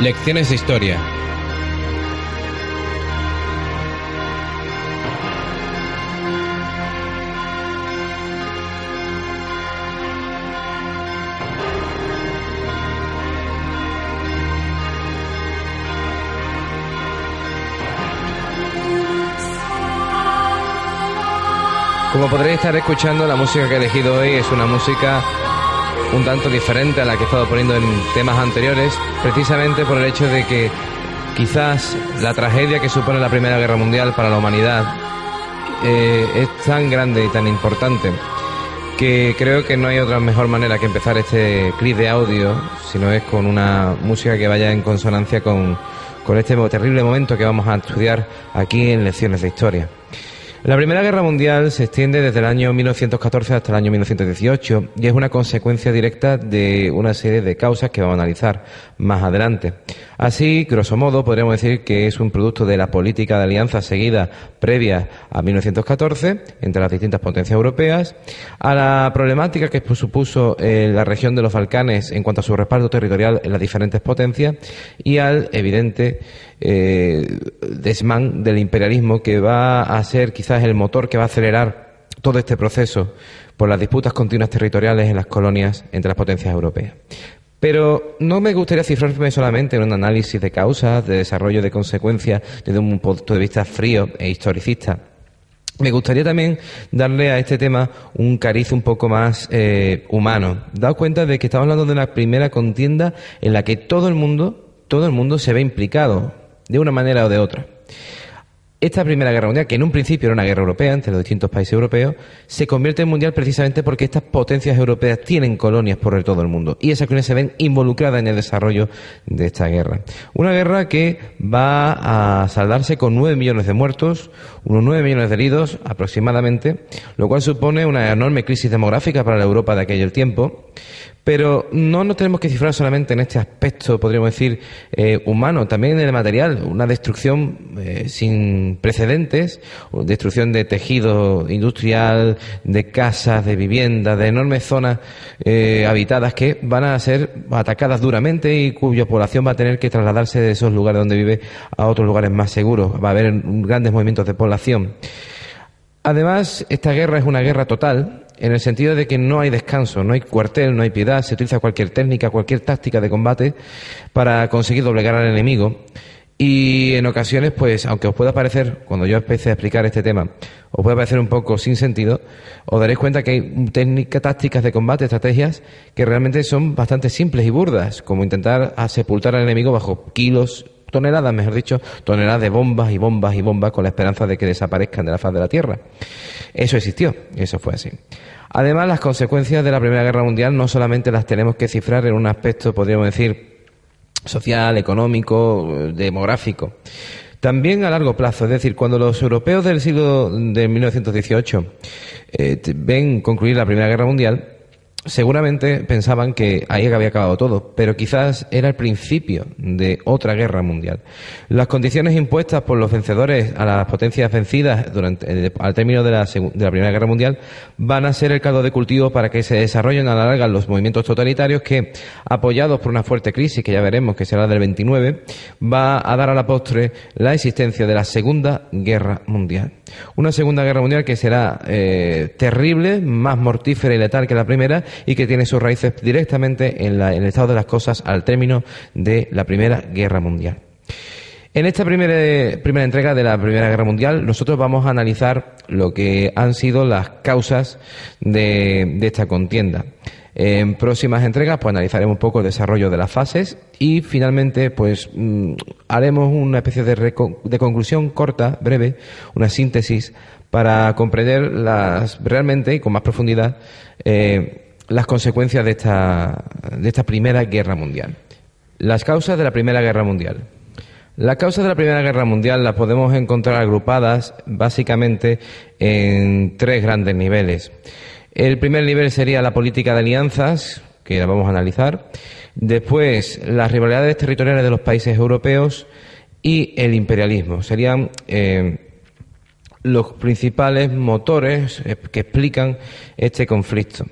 Lecciones de Historia. Como podréis estar escuchando, la música que he elegido hoy es una música un tanto diferente a la que he estado poniendo en temas anteriores, precisamente por el hecho de que quizás la tragedia que supone la Primera Guerra Mundial para la humanidad eh, es tan grande y tan importante que creo que no hay otra mejor manera que empezar este clip de audio, sino es con una música que vaya en consonancia con, con este terrible momento que vamos a estudiar aquí en Lecciones de Historia. La Primera Guerra Mundial se extiende desde el año 1914 hasta el año 1918 y es una consecuencia directa de una serie de causas que vamos a analizar más adelante. Así, grosso modo, podríamos decir que es un producto de la política de alianza seguida previa a 1914 entre las distintas potencias europeas, a la problemática que supuso eh, la región de los Balcanes en cuanto a su respaldo territorial en las diferentes potencias y al evidente eh, desmán del imperialismo que va a ser quizás el motor que va a acelerar todo este proceso por las disputas continuas territoriales en las colonias entre las potencias europeas. Pero no me gustaría cifrarme solamente en un análisis de causas, de desarrollo de consecuencias desde un punto de vista frío e historicista. Me gustaría también darle a este tema un cariz un poco más eh, humano. Dado cuenta de que estamos hablando de una primera contienda en la que todo el mundo, todo el mundo se ve implicado, de una manera o de otra. Esta Primera Guerra Mundial, que en un principio era una guerra europea entre los distintos países europeos, se convierte en mundial precisamente porque estas potencias europeas tienen colonias por todo el mundo y esas colonias se ven involucradas en el desarrollo de esta guerra. Una guerra que va a saldarse con nueve millones de muertos, unos nueve millones de heridos aproximadamente, lo cual supone una enorme crisis demográfica para la Europa de aquel tiempo pero no nos tenemos que cifrar solamente en este aspecto, podríamos decir, eh, humano, también en el material, una destrucción eh, sin precedentes, destrucción de tejido industrial, de casas, de viviendas, de enormes zonas eh, habitadas que van a ser atacadas duramente y cuya población va a tener que trasladarse de esos lugares donde vive a otros lugares más seguros. Va a haber grandes movimientos de población. Además, esta guerra es una guerra total, en el sentido de que no hay descanso, no hay cuartel, no hay piedad, se utiliza cualquier técnica, cualquier táctica de combate para conseguir doblegar al enemigo. Y en ocasiones, pues, aunque os pueda parecer, cuando yo empecé a explicar este tema, os puede parecer un poco sin sentido, os daréis cuenta que hay técnicas, tácticas de combate, estrategias que realmente son bastante simples y burdas, como intentar sepultar al enemigo bajo kilos, toneladas, mejor dicho, toneladas de bombas y bombas y bombas con la esperanza de que desaparezcan de la faz de la Tierra. Eso existió, eso fue así. Además, las consecuencias de la Primera Guerra Mundial no solamente las tenemos que cifrar en un aspecto, podríamos decir, social, económico, demográfico. También a largo plazo, es decir, cuando los europeos del siglo de 1918 eh, ven concluir la Primera Guerra Mundial, seguramente pensaban que ahí había acabado todo, pero quizás era el principio de otra guerra mundial. Las condiciones impuestas por los vencedores a las potencias vencidas durante, al término de la, de la Primera Guerra Mundial van a ser el caldo de cultivo para que se desarrollen a la larga los movimientos totalitarios que, apoyados por una fuerte crisis, que ya veremos que será del 29, va a dar a la postre la existencia de la Segunda Guerra Mundial. Una Segunda Guerra Mundial que será eh, terrible, más mortífera y letal que la primera, y que tiene sus raíces directamente en, el estado de las cosas al término de la Primera Guerra Mundial. En esta primera, primera entrega de la Primera Guerra Mundial, nosotros vamos a analizar lo que han sido las causas de, esta contienda. En próximas entregas, pues analizaremos un poco el desarrollo de las fases y finalmente, pues mm, haremos una especie de, de, conclusión corta, breve, una síntesis para comprender las realmente y con más profundidad eh, las consecuencias de esta, de esta Primera Guerra Mundial. Las causas de la Primera Guerra Mundial. Las causas de la Primera Guerra Mundial las podemos encontrar agrupadas básicamente en tres grandes niveles. El primer nivel sería la política de alianzas, que la vamos a analizar. Después, las rivalidades territoriales de los países europeos y el imperialismo. Serían eh, los principales motores eh, que explican este conflicto.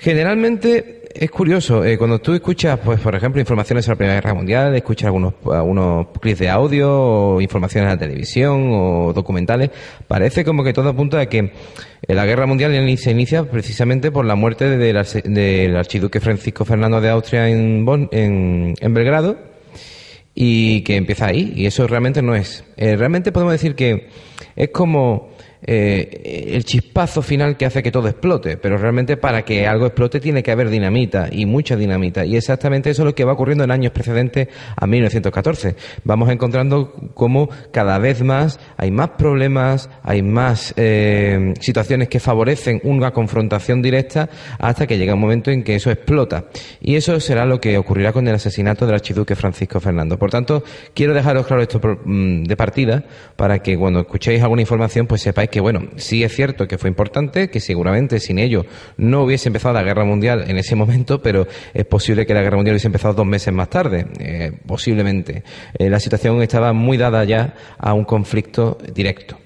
Generalmente es curioso, eh, cuando tú escuchas, pues por ejemplo, informaciones sobre la Primera Guerra Mundial, escuchas algunos, algunos clips de audio, o informaciones en la televisión, o documentales, parece como que todo apunta a que eh, la Guerra Mundial se inicia precisamente por la muerte del, archiduque Francisco Fernando de Austria en, en, Belgrado, y que empieza ahí, y eso realmente no es. Eh, realmente podemos decir que es como eh, el chispazo final que hace que todo explote, pero realmente para que algo explote tiene que haber dinamita y mucha dinamita y exactamente eso es lo que va ocurriendo en años precedentes a 1914. Vamos encontrando cómo cada vez más hay más problemas, hay más eh, situaciones que favorecen una confrontación directa hasta que llega un momento en que eso explota y eso será lo que ocurrirá con el asesinato del archiduque Francisco Fernando. Por tanto, quiero dejaros claro esto mm, de partida para que cuando escuchéis alguna información pues sepáis que, bueno, sí es cierto que fue importante, que seguramente sin ello no hubiese empezado la guerra mundial en ese momento, pero es posible que la guerra mundial hubiese empezado dos meses más tarde, eh, posiblemente. Eh, la situación estaba muy dada ya a un conflicto directo.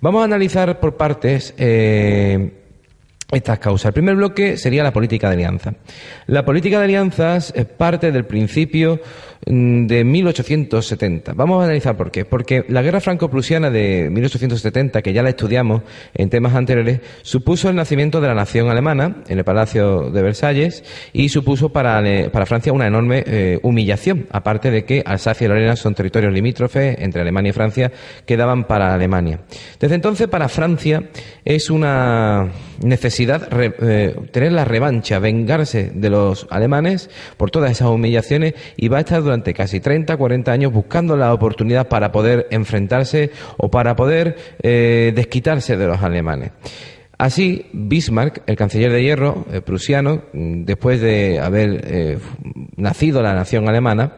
Vamos a analizar por partes eh, estas causas. El primer bloque sería la política de alianza. La política de alianzas es parte del principio mm, de 1870. Vamos a analizar por qué. Porque la guerra franco-prusiana de 1870, que ya la estudiamos en temas anteriores, supuso el nacimiento de la nación alemana en el Palacio de Versalles y supuso para, para Francia una enorme eh, humillación, aparte de que Alsacia y Lorena son territorios limítrofes entre Alemania y Francia que daban para Alemania. Desde entonces, para Francia es una necesidad eh, tener la revancha, vengarse de los alemanes por todas esas humillaciones y va a estar durante casi 30, 40 años buscando la oportunidad para poder enfrentarse o para poder eh, desquitarse de los alemanes. Así, Bismarck, el canciller de hierro eh, prusiano, después de haber nacido la nación alemana,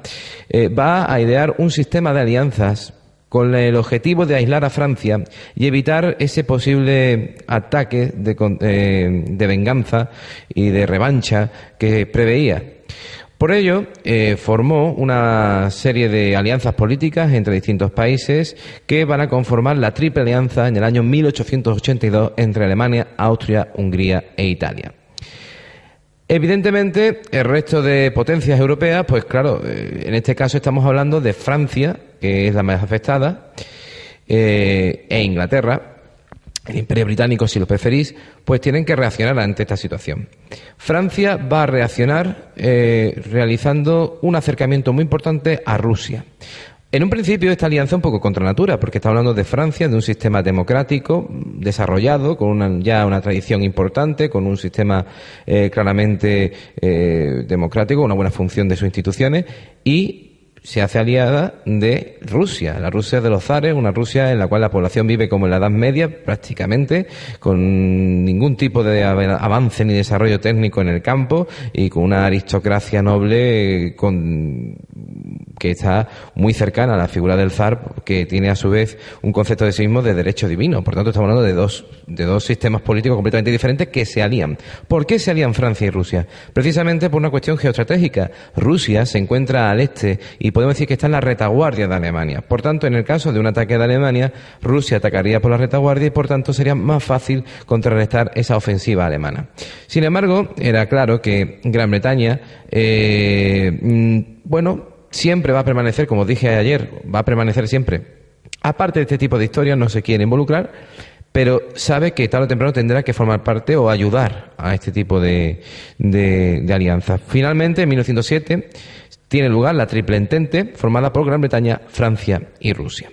va a idear un sistema de alianzas con el objetivo de aislar a Francia y evitar ese posible ataque de, eh, venganza y de revancha que preveía. Por ello, eh, formó una serie de alianzas políticas entre distintos países que van a conformar la Triple Alianza en el año 1882 entre Alemania, Austria, Hungría e Italia. Evidentemente, el resto de potencias europeas, pues claro, eh, en este caso estamos hablando de Francia, que es la más afectada, eh, e Inglaterra, el Imperio Británico, si lo preferís, pues tienen que reaccionar ante esta situación. Francia va a reaccionar eh, realizando un acercamiento muy importante a Rusia. En un principio esta alianza un poco contra natura, porque está hablando de Francia, de un sistema democrático desarrollado, con ya una tradición importante, con un sistema eh, claramente democrático, una buena función de sus instituciones, y se hace aliada de Rusia, la Rusia de los zares, una Rusia en la cual la población vive como en la Edad Media prácticamente, con ningún tipo de avance ni desarrollo técnico en el campo y con una aristocracia noble con que está muy cercana a la figura del zar, que tiene a su vez un concepto de sí mismo de derecho divino. Por tanto, estamos hablando de dos, de dos sistemas políticos completamente diferentes que se alían. ¿Por qué se alían Francia y Rusia? Precisamente por una cuestión geoestratégica. Rusia se encuentra al este y podemos decir que está en la retaguardia de Alemania. Por tanto, en el caso de un ataque de Alemania, Rusia atacaría por la retaguardia y por tanto sería más fácil contrarrestar esa ofensiva alemana. Sin embargo, era claro que Gran Bretaña, eh, mm, bueno, siempre va a permanecer, como dije ayer, va a permanecer siempre. Aparte de este tipo de historias, no se quiere involucrar, pero sabe que tarde o temprano tendrá que formar parte o ayudar a este tipo de, de, alianzas. Finalmente, en 1907, tiene lugar la Triple Entente, formada por Gran Bretaña, Francia y Rusia.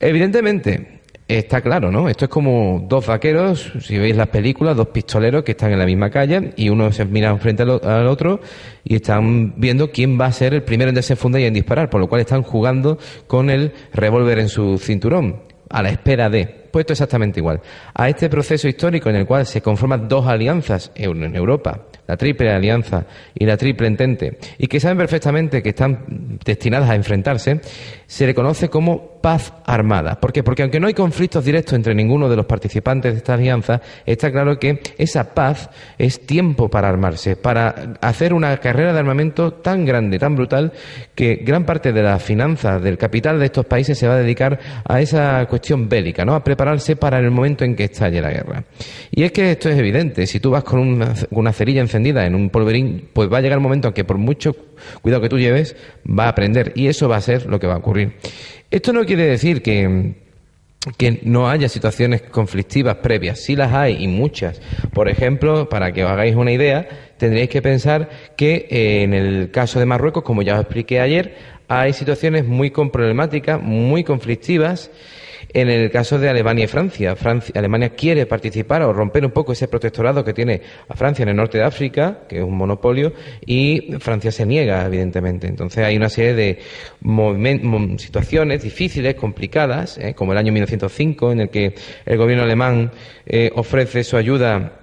Evidentemente, está claro, ¿no? Esto es como dos vaqueros, si veis las películas, dos pistoleros que están en la misma calle y uno se mira frente al otro y están viendo quién va a ser el primero en desenfundar y en disparar, por lo cual están jugando con el revólver en su cinturón, a la espera de puesto exactamente igual. A este proceso histórico en el cual se conforman dos alianzas en Europa, la Triple Alianza y la Triple Entente, y que saben perfectamente que están destinadas a enfrentarse, se le conoce como paz armada. ¿Por qué? Porque aunque no hay conflictos directos entre ninguno de los participantes de esta alianza, está claro que esa paz es tiempo para armarse, para hacer una carrera de armamento tan grande, tan brutal, que gran parte de la finanza, del capital de estos países se va a dedicar a esa cuestión bélica, ¿no? A preparar para el momento en que estalle la guerra. Y es que esto es evidente. Si tú vas con una, cerilla encendida en un polverín, pues va a llegar el momento en que por mucho cuidado que tú lleves, va a prender. Y eso va a ser lo que va a ocurrir. Esto no quiere decir que que no haya situaciones conflictivas previas. Sí las hay y muchas. Por ejemplo, para que os hagáis una idea, tendréis que pensar que eh, en el caso de Marruecos, como ya os expliqué ayer, hay situaciones muy problemáticas, muy conflictivas en el caso de Alemania y Francia, Alemania quiere participar o romper un poco ese protectorado que tiene a Francia en el norte de África, que es un monopolio, y Francia se niega, evidentemente. Entonces hay una serie de situaciones difíciles, complicadas, ¿eh? como el año 1905, en el que el gobierno alemán eh, ofrece su ayuda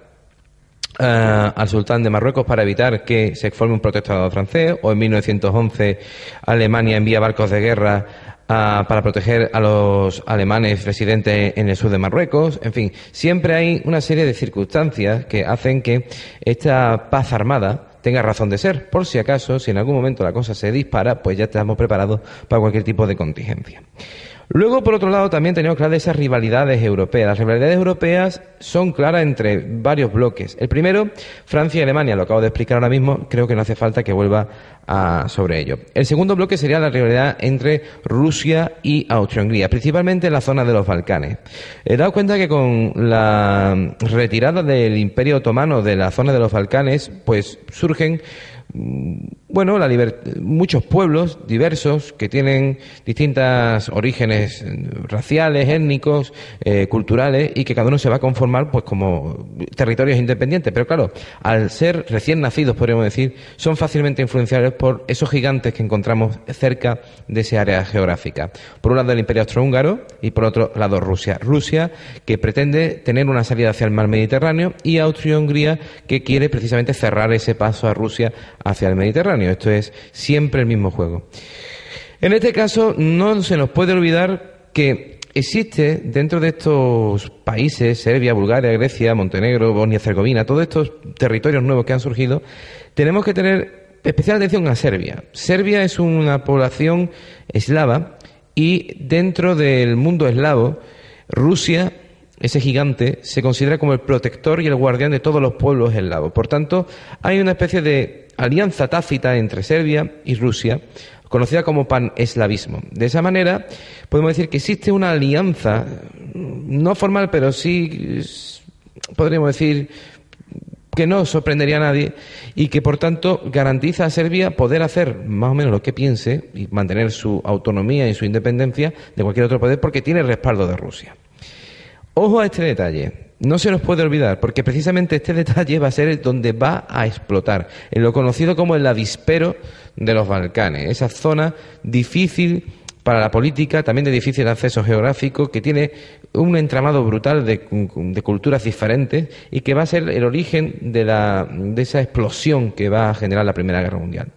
eh, al sultán de Marruecos para evitar que se forme un protectorado francés, o en 1911 Alemania envía barcos de guerra para proteger a los alemanes residentes en el sur de Marruecos. En fin, siempre hay una serie de circunstancias que hacen que esta paz armada tenga razón de ser. Por si acaso, si en algún momento la cosa se dispara, pues ya estamos preparados para cualquier tipo de contingencia. Luego, por otro lado, también tenemos de esas rivalidades europeas. Las rivalidades europeas son claras entre varios bloques. El primero, Francia y Alemania, lo acabo de explicar ahora mismo, creo que no hace falta que vuelva a, sobre ello. El segundo bloque sería la rivalidad entre Rusia y Austria-Hungría, principalmente en la zona de los Balcanes. He dado cuenta que con la retirada del Imperio Otomano de la zona de los Balcanes, pues surgen Mm, bueno, la muchos pueblos diversos que tienen distintos orígenes raciales, étnicos, eh, culturales y que cada uno se va a conformar pues como territorios independientes. Pero claro, al ser recién nacidos, podríamos decir, son fácilmente influenciables por esos gigantes que encontramos cerca de esa área geográfica. Por un lado el Imperio Austrohúngaro y por otro lado Rusia. Rusia que pretende tener una salida hacia el mar Mediterráneo y Austria-Hungría que quiere precisamente cerrar ese paso a Rusia hacia el Mediterráneo. Esto es siempre el mismo juego. En este caso, no se nos puede olvidar que existe dentro de estos países, Serbia, Bulgaria, Grecia, Montenegro, Bosnia-Herzegovina, todos estos territorios nuevos que han surgido, tenemos que tener especial atención a Serbia. Serbia es una población eslava y dentro del mundo eslavo, Rusia ese gigante se considera como el protector y el guardián de todos los pueblos eslavos. Por tanto, hay una especie de alianza tácita entre Serbia y Rusia, conocida como pan-eslavismo. De esa manera, podemos decir que existe una alianza, no formal, pero sí, podríamos decir, que no sorprendería a nadie y que, por tanto, garantiza a Serbia poder hacer más o menos lo que piense y mantener su autonomía y su independencia de cualquier otro poder porque tiene el respaldo de Rusia. Ojo a este detalle. No se nos puede olvidar, porque precisamente este detalle va a ser donde va a explotar, en lo conocido como el avispero de los Balcanes, esa zona difícil para la política, también de difícil acceso geográfico, que tiene un entramado brutal de, culturas diferentes y que va a ser el origen de, la, de esa explosión que va a generar la Primera Guerra Mundial.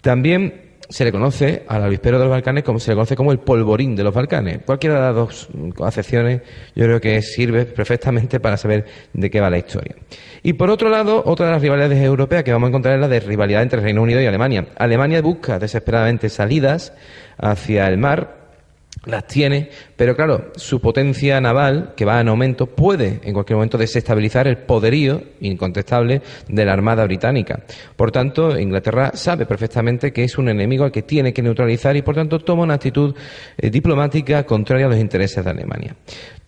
También se le conoce al avispero de los Balcanes como se le conoce como el polvorín de los Balcanes. Cualquiera de las dos acepciones yo creo que sirve perfectamente para saber de qué va la historia. Y por otro lado, otra de las rivalidades europeas que vamos a encontrar es la de rivalidad entre Reino Unido y Alemania. Alemania busca desesperadamente salidas hacia el mar las tiene, pero claro, su potencia naval, que va en aumento, puede en cualquier momento desestabilizar el poderío incontestable de la Armada Británica. Por tanto, Inglaterra sabe perfectamente que es un enemigo al que tiene que neutralizar y, por tanto, toma una actitud eh, diplomática contraria a los intereses de Alemania.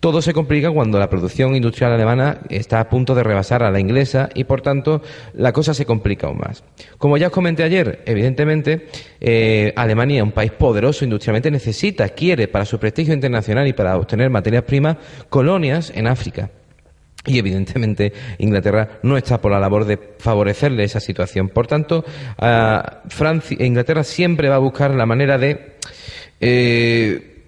Todo se complica cuando la producción industrial alemana está a punto de rebasar a la inglesa y, por tanto, la cosa se complica aún más. Como ya os comenté ayer, evidentemente, eh, Alemania, un país poderoso industrialmente, necesita, quiere, para su prestigio internacional y para obtener materias primas, colonias en África. Y evidentemente Inglaterra no está por la labor de favorecerle esa situación. Por tanto, Francia, Inglaterra siempre va a buscar la manera de eh,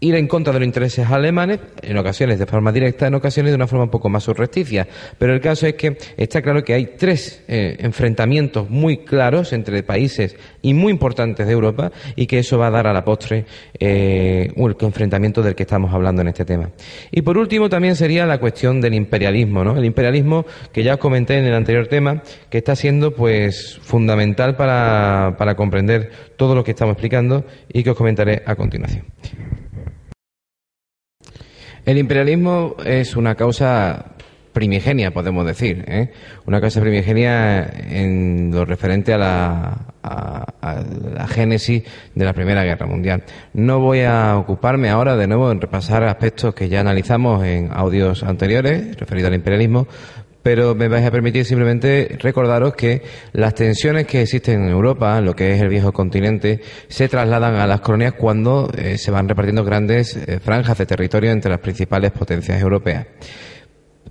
ir en contra de los intereses alemanes, en ocasiones de forma directa, en ocasiones de una forma un poco más surrepticia. Pero el caso es que está claro que hay tres eh, enfrentamientos muy claros entre países y muy importantes de Europa y que eso va a dar a la postre eh, el enfrentamiento del que estamos hablando en este tema. Y por último también sería la cuestión del imperialismo, ¿no? El imperialismo que ya os comenté en el anterior tema, que está siendo pues fundamental para, para comprender todo lo que estamos explicando y que os comentaré a continuación. El imperialismo es una causa primigenia, podemos decir, ¿eh? una causa primigenia en lo referente a la, a, la génesis de la Primera Guerra Mundial. No voy a ocuparme ahora de nuevo en repasar aspectos que ya analizamos en audios anteriores referidos al imperialismo, pero me vais a permitir simplemente recordaros que las tensiones que existen en Europa, en lo que es el viejo continente, se trasladan a las colonias cuando eh, se van repartiendo grandes eh, franjas de territorio entre las principales potencias europeas.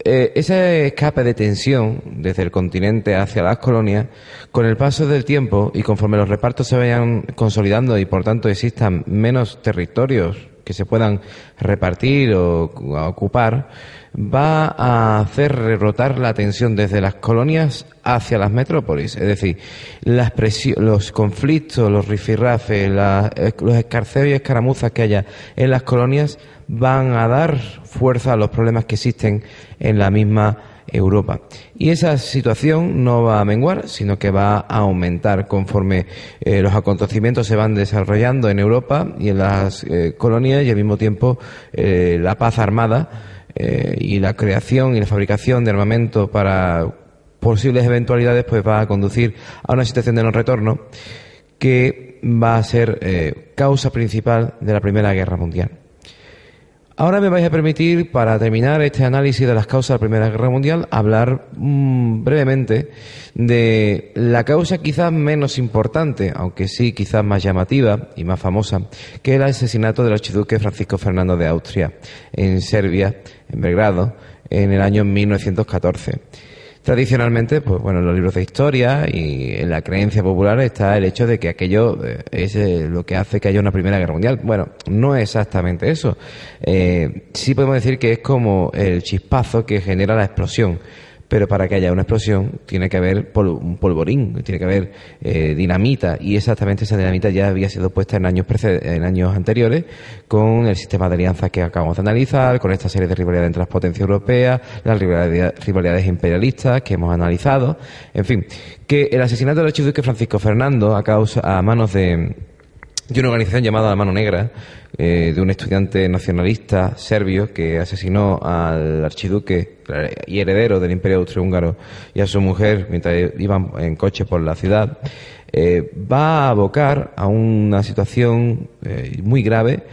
Eh, ese escape de tensión desde el continente hacia las colonias, con el paso del tiempo y conforme los repartos se vayan consolidando y por tanto existan menos territorios que se puedan repartir o ocupar, va a hacer rotar la tensión desde las colonias hacia las metrópolis. Es decir, los conflictos, los rifirrafes, eh, los escarceos y escaramuzas que haya en las colonias van a dar fuerza a los problemas que existen en la misma Europa. Y esa situación no va a menguar, sino que va a aumentar conforme eh, los acontecimientos se van desarrollando en Europa y en las eh, colonias y al mismo tiempo la paz armada y la creación y la fabricación de armamento para posibles eventualidades pues va a conducir a una situación de no retorno que va a ser eh, causa principal de la Primera Guerra Mundial. Ahora me vais a permitir, para terminar este análisis de las causas de la Primera Guerra Mundial, hablar mm, brevemente de la causa quizás menos importante, aunque sí quizás más llamativa y más famosa, que es el asesinato del archiduque Francisco Fernando de Austria en Serbia, en Belgrado, en el año 1914. Tradicionalmente, pues bueno, en los libros de historia y en la creencia popular está el hecho de que aquello eh, es eh, lo que hace que haya una Primera Guerra Mundial. Bueno, no es exactamente eso. Eh, sí podemos decir que es como el chispazo que genera la explosión pero para que haya una explosión tiene que haber un polvorín, tiene que haber eh, dinamita y exactamente esa dinamita ya había sido puesta en años en años anteriores con el sistema de alianzas que acabamos de analizar, con esta serie de rivalidades entre las potencias europeas, las rivalidades imperialistas que hemos analizado, en fin, que el asesinato del archiduque Francisco Fernando a causa a manos de de una organización llamada La Mano Negra, eh, de un estudiante nacionalista serbio que asesinó al archiduque y heredero del Imperio Austrohúngaro y a su mujer mientras iban en coche por la ciudad, eh, va a abocar a una situación eh, muy grave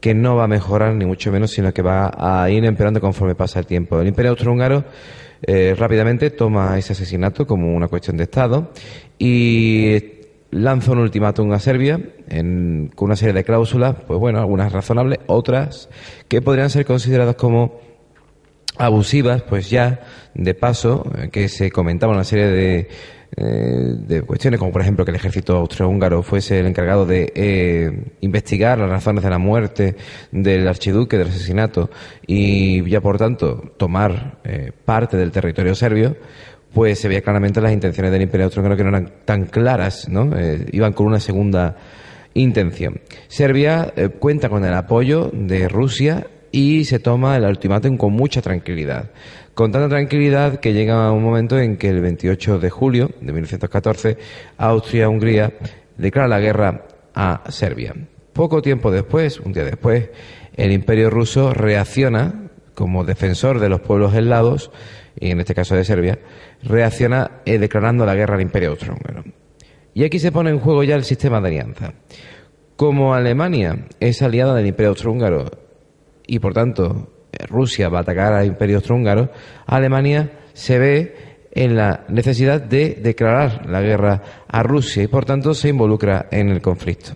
que no va a mejorar ni mucho menos, sino que va a ir empeorando conforme pasa el tiempo. El Imperio Austrohúngaro rápidamente toma ese asesinato como una cuestión de Estado y lanza un ultimátum a Serbia con una serie de cláusulas, pues bueno, algunas razonables, otras que podrían ser consideradas como abusivas, pues ya de paso, eh, que se comentaba una serie de, eh, de cuestiones, como por ejemplo que el ejército austrohúngaro fuese el encargado de eh, investigar las razones de la muerte del archiduque, del asesinato, y ya por tanto tomar parte del territorio serbio, pues se veía claramente las intenciones del Imperio Austrohúngaro que no eran tan claras, ¿no? Eh, iban con una segunda intención. Serbia eh, cuenta con el apoyo de Rusia y se toma el ultimátum con mucha tranquilidad. Con tanta tranquilidad que llega un momento en que el 28 de julio de 1914 Austria-Hungría declara la guerra a Serbia. Poco tiempo después, un día después, el Imperio ruso reacciona como defensor de los pueblos eslavos y en este caso de Serbia, reacciona eh, declarando la guerra al Imperio Austrohúngaro. Y aquí se pone en juego ya el sistema de alianza. Como Alemania es aliada del Imperio Austrohúngaro y por tanto Rusia va a atacar al Imperio Austrohúngaro, Alemania se ve en la necesidad de declarar la guerra a Rusia y por tanto se involucra en el conflicto.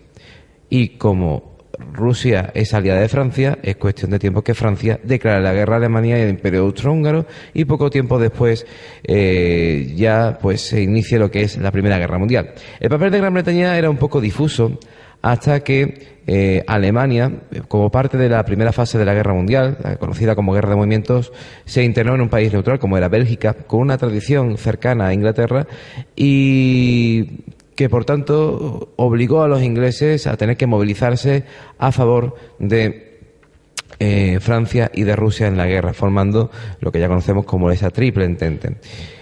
Y como Rusia es aliada de Francia, es cuestión de tiempo que Francia declare la guerra a Alemania y al Imperio Austrohúngaro y poco tiempo después eh, ya pues se inicie lo que es la Primera Guerra Mundial. El papel de Gran Bretaña era un poco difuso hasta que eh, Alemania, como parte de la primera fase de la Guerra Mundial, conocida como Guerra de Movimientos, se internó en un país neutral como era Bélgica, con una tradición cercana a Inglaterra y que por tanto obligó a los ingleses a tener que movilizarse a favor de eh, Francia y de Rusia en la guerra, formando lo que ya conocemos como esa triple entente.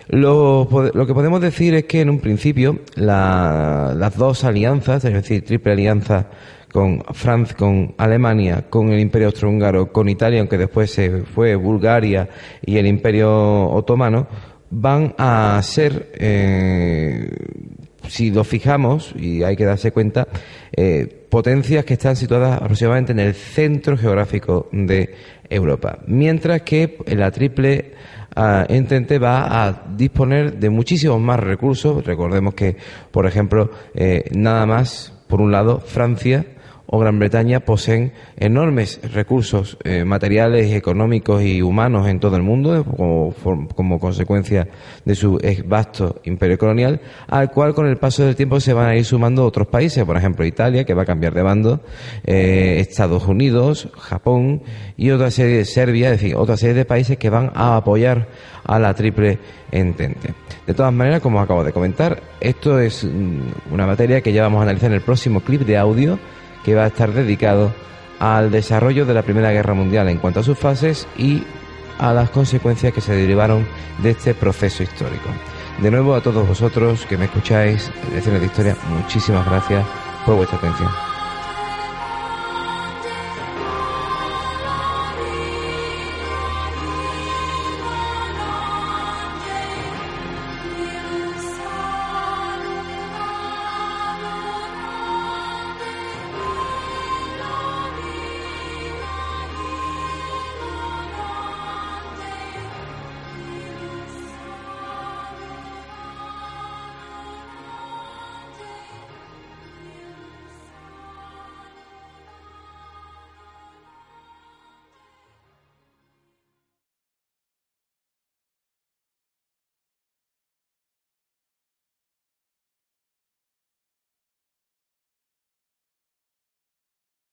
Lo, que podemos decir es que en un principio las dos alianzas, es decir, triple alianza con Francia, con Alemania, con el Imperio Austrohúngaro, con Italia, aunque después se fue Bulgaria y el Imperio Otomano, van a ser, eh, si lo fijamos, y hay que darse cuenta, eh, potencias que están situadas aproximadamente en el centro geográfico de Europa. Mientras que la triple uh, entente va a disponer de muchísimos más recursos. Recordemos que, por ejemplo, eh, nada más, por un lado, Francia Gran Bretaña poseen enormes recursos eh, materiales, económicos y humanos en todo el mundo como, consecuencia de su vasto imperio colonial, al cual con el paso del tiempo se van a ir sumando otros países, por ejemplo Italia, que va a cambiar de bando, eh, Estados Unidos, Japón y otra serie de Serbia, es decir, otra serie de países que van a apoyar a la triple entente. De todas maneras, como acabo de comentar, esto es mm, una materia que ya vamos a analizar en el próximo clip de audio que va a estar dedicado al desarrollo de la Primera Guerra Mundial en cuanto a sus fases y a las consecuencias que se derivaron de este proceso histórico. De nuevo a todos vosotros que me escucháis, Lecciones de Historia, muchísimas gracias por vuestra atención.